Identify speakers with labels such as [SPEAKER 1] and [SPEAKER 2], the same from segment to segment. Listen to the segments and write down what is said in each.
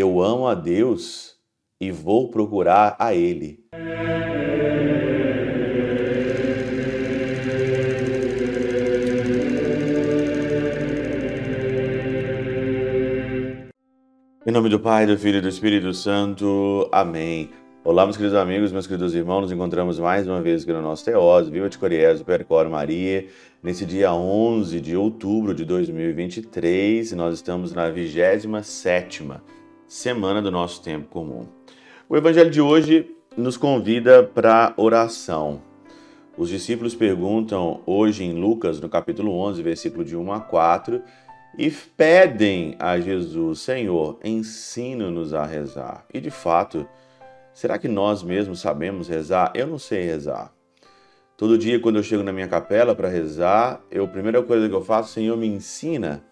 [SPEAKER 1] Eu amo a Deus e vou procurar a Ele. Em nome do Pai, do Filho e do Espírito Santo. Amém. Olá, meus queridos amigos, meus queridos irmãos, nos encontramos mais uma vez aqui no nosso Teós, Viva de Coriés, Percor Maria, nesse dia 11 de outubro de 2023, e nós estamos na 27ª semana do nosso tempo comum. O evangelho de hoje nos convida para oração. Os discípulos perguntam hoje em Lucas, no capítulo 11, versículo de 1 a 4, e pedem a Jesus: Senhor, ensina-nos a rezar. E de fato, será que nós mesmos sabemos rezar? Eu não sei rezar. Todo dia, quando eu chego na minha capela para rezar, eu, a primeira coisa que eu faço, Senhor, me ensina.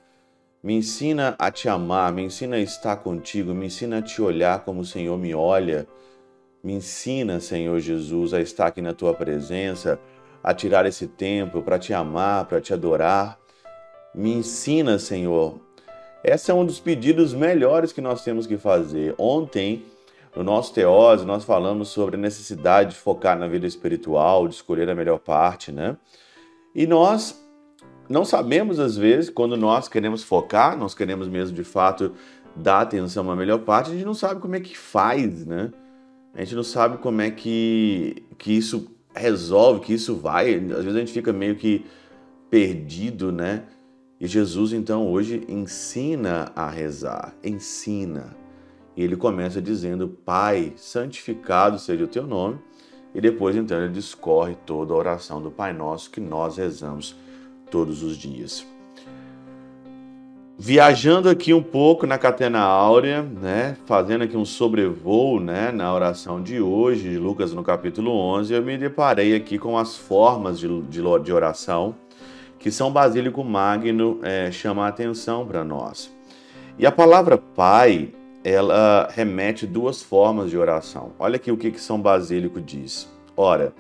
[SPEAKER 1] Me ensina a te amar, me ensina a estar contigo, me ensina a te olhar como o Senhor me olha. Me ensina, Senhor Jesus, a estar aqui na tua presença, a tirar esse tempo para te amar, para te adorar. Me ensina, Senhor. Esse é um dos pedidos melhores que nós temos que fazer. Ontem, no nosso teose, nós falamos sobre a necessidade de focar na vida espiritual, de escolher a melhor parte, né? E nós não sabemos, às vezes, quando nós queremos focar, nós queremos mesmo de fato dar atenção à melhor parte, a gente não sabe como é que faz, né? A gente não sabe como é que, que isso resolve, que isso vai. Às vezes a gente fica meio que perdido, né? E Jesus então hoje ensina a rezar, ensina. E ele começa dizendo: Pai, santificado seja o teu nome. E depois então ele discorre toda a oração do Pai Nosso que nós rezamos todos os dias. Viajando aqui um pouco na Catena Áurea, né, fazendo aqui um sobrevoo né, na oração de hoje, de Lucas no capítulo 11, eu me deparei aqui com as formas de, de, de oração que São Basílico Magno é, chama a atenção para nós. E a palavra Pai, ela remete duas formas de oração. Olha aqui o que, que São Basílico diz. Ora,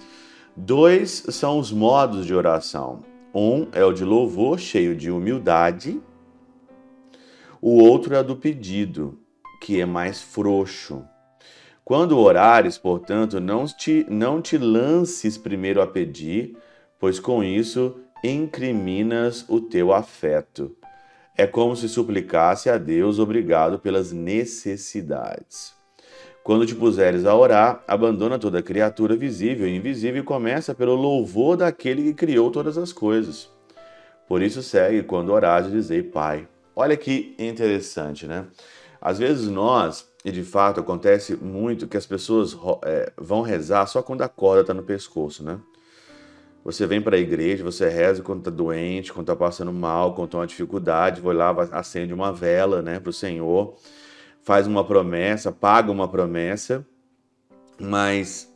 [SPEAKER 1] dois são os modos de oração. Um é o de louvor, cheio de humildade. O outro é do pedido, que é mais frouxo. Quando orares, portanto, não te, não te lances primeiro a pedir, pois com isso incriminas o teu afeto. É como se suplicasse a Deus obrigado pelas necessidades. Quando te puseres a orar, abandona toda criatura visível e invisível e começa pelo louvor daquele que criou todas as coisas. Por isso segue quando orares dizei Pai. Olha que interessante, né? Às vezes nós, e de fato acontece muito, que as pessoas é, vão rezar só quando a corda está no pescoço, né? Você vem para a igreja, você reza quando está doente, quando está passando mal, quando está uma dificuldade, vai lá, acende uma vela né, para o Senhor, faz uma promessa, paga uma promessa, mas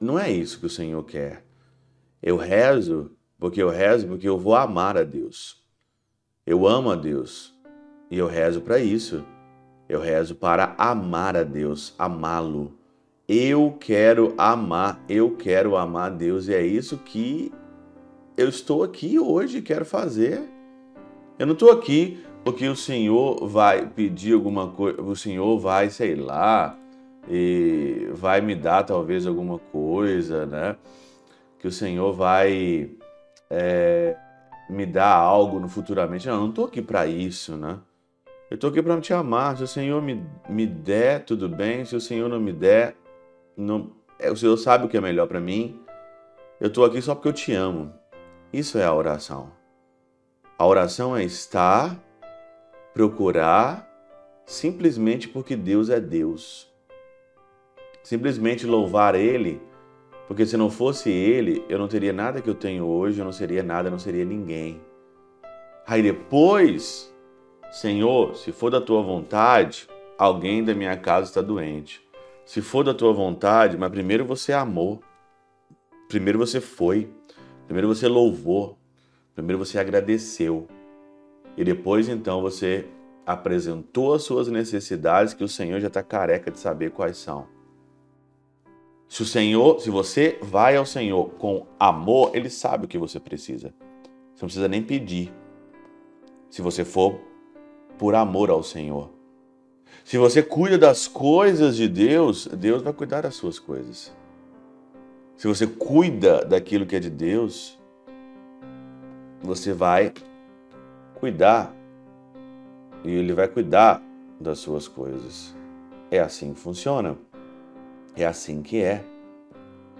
[SPEAKER 1] não é isso que o Senhor quer. Eu rezo porque eu rezo porque eu vou amar a Deus. Eu amo a Deus e eu rezo para isso. Eu rezo para amar a Deus, amá-lo. Eu quero amar, eu quero amar a Deus e é isso que eu estou aqui hoje quero fazer. Eu não estou aqui porque o Senhor vai pedir alguma coisa, o Senhor vai, sei lá, e vai me dar talvez alguma coisa, né? Que o Senhor vai é, me dar algo no futuramente. Não, eu não estou aqui para isso, né? Eu estou aqui para te amar. Se o Senhor me, me der, tudo bem. Se o Senhor não me der, não, é, o Senhor sabe o que é melhor para mim. Eu estou aqui só porque eu te amo. Isso é a oração. A oração é estar, procurar, simplesmente porque Deus é Deus. Simplesmente louvar Ele, porque se não fosse Ele, eu não teria nada que eu tenho hoje, eu não seria nada, eu não seria ninguém. Aí depois, Senhor, se for da tua vontade, alguém da minha casa está doente. Se for da tua vontade, mas primeiro você amou, primeiro você foi, primeiro você louvou, primeiro você agradeceu. E depois então você apresentou as suas necessidades que o Senhor já está careca de saber quais são. Se o Senhor, se você vai ao Senhor com amor, Ele sabe o que você precisa. Você não precisa nem pedir. Se você for por amor ao Senhor. Se você cuida das coisas de Deus, Deus vai cuidar das suas coisas. Se você cuida daquilo que é de Deus, você vai cuidar e Ele vai cuidar das suas coisas. É assim que funciona. É assim que é.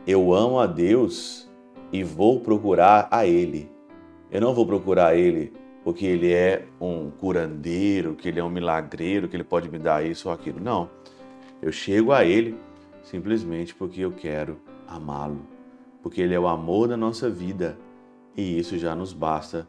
[SPEAKER 1] Eu amo a Deus e vou procurar a Ele. Eu não vou procurar Ele porque Ele é um curandeiro, que Ele é um milagreiro, que Ele pode me dar isso ou aquilo. Não. Eu chego a Ele simplesmente porque eu quero amá-lo. Porque Ele é o amor da nossa vida e isso já nos basta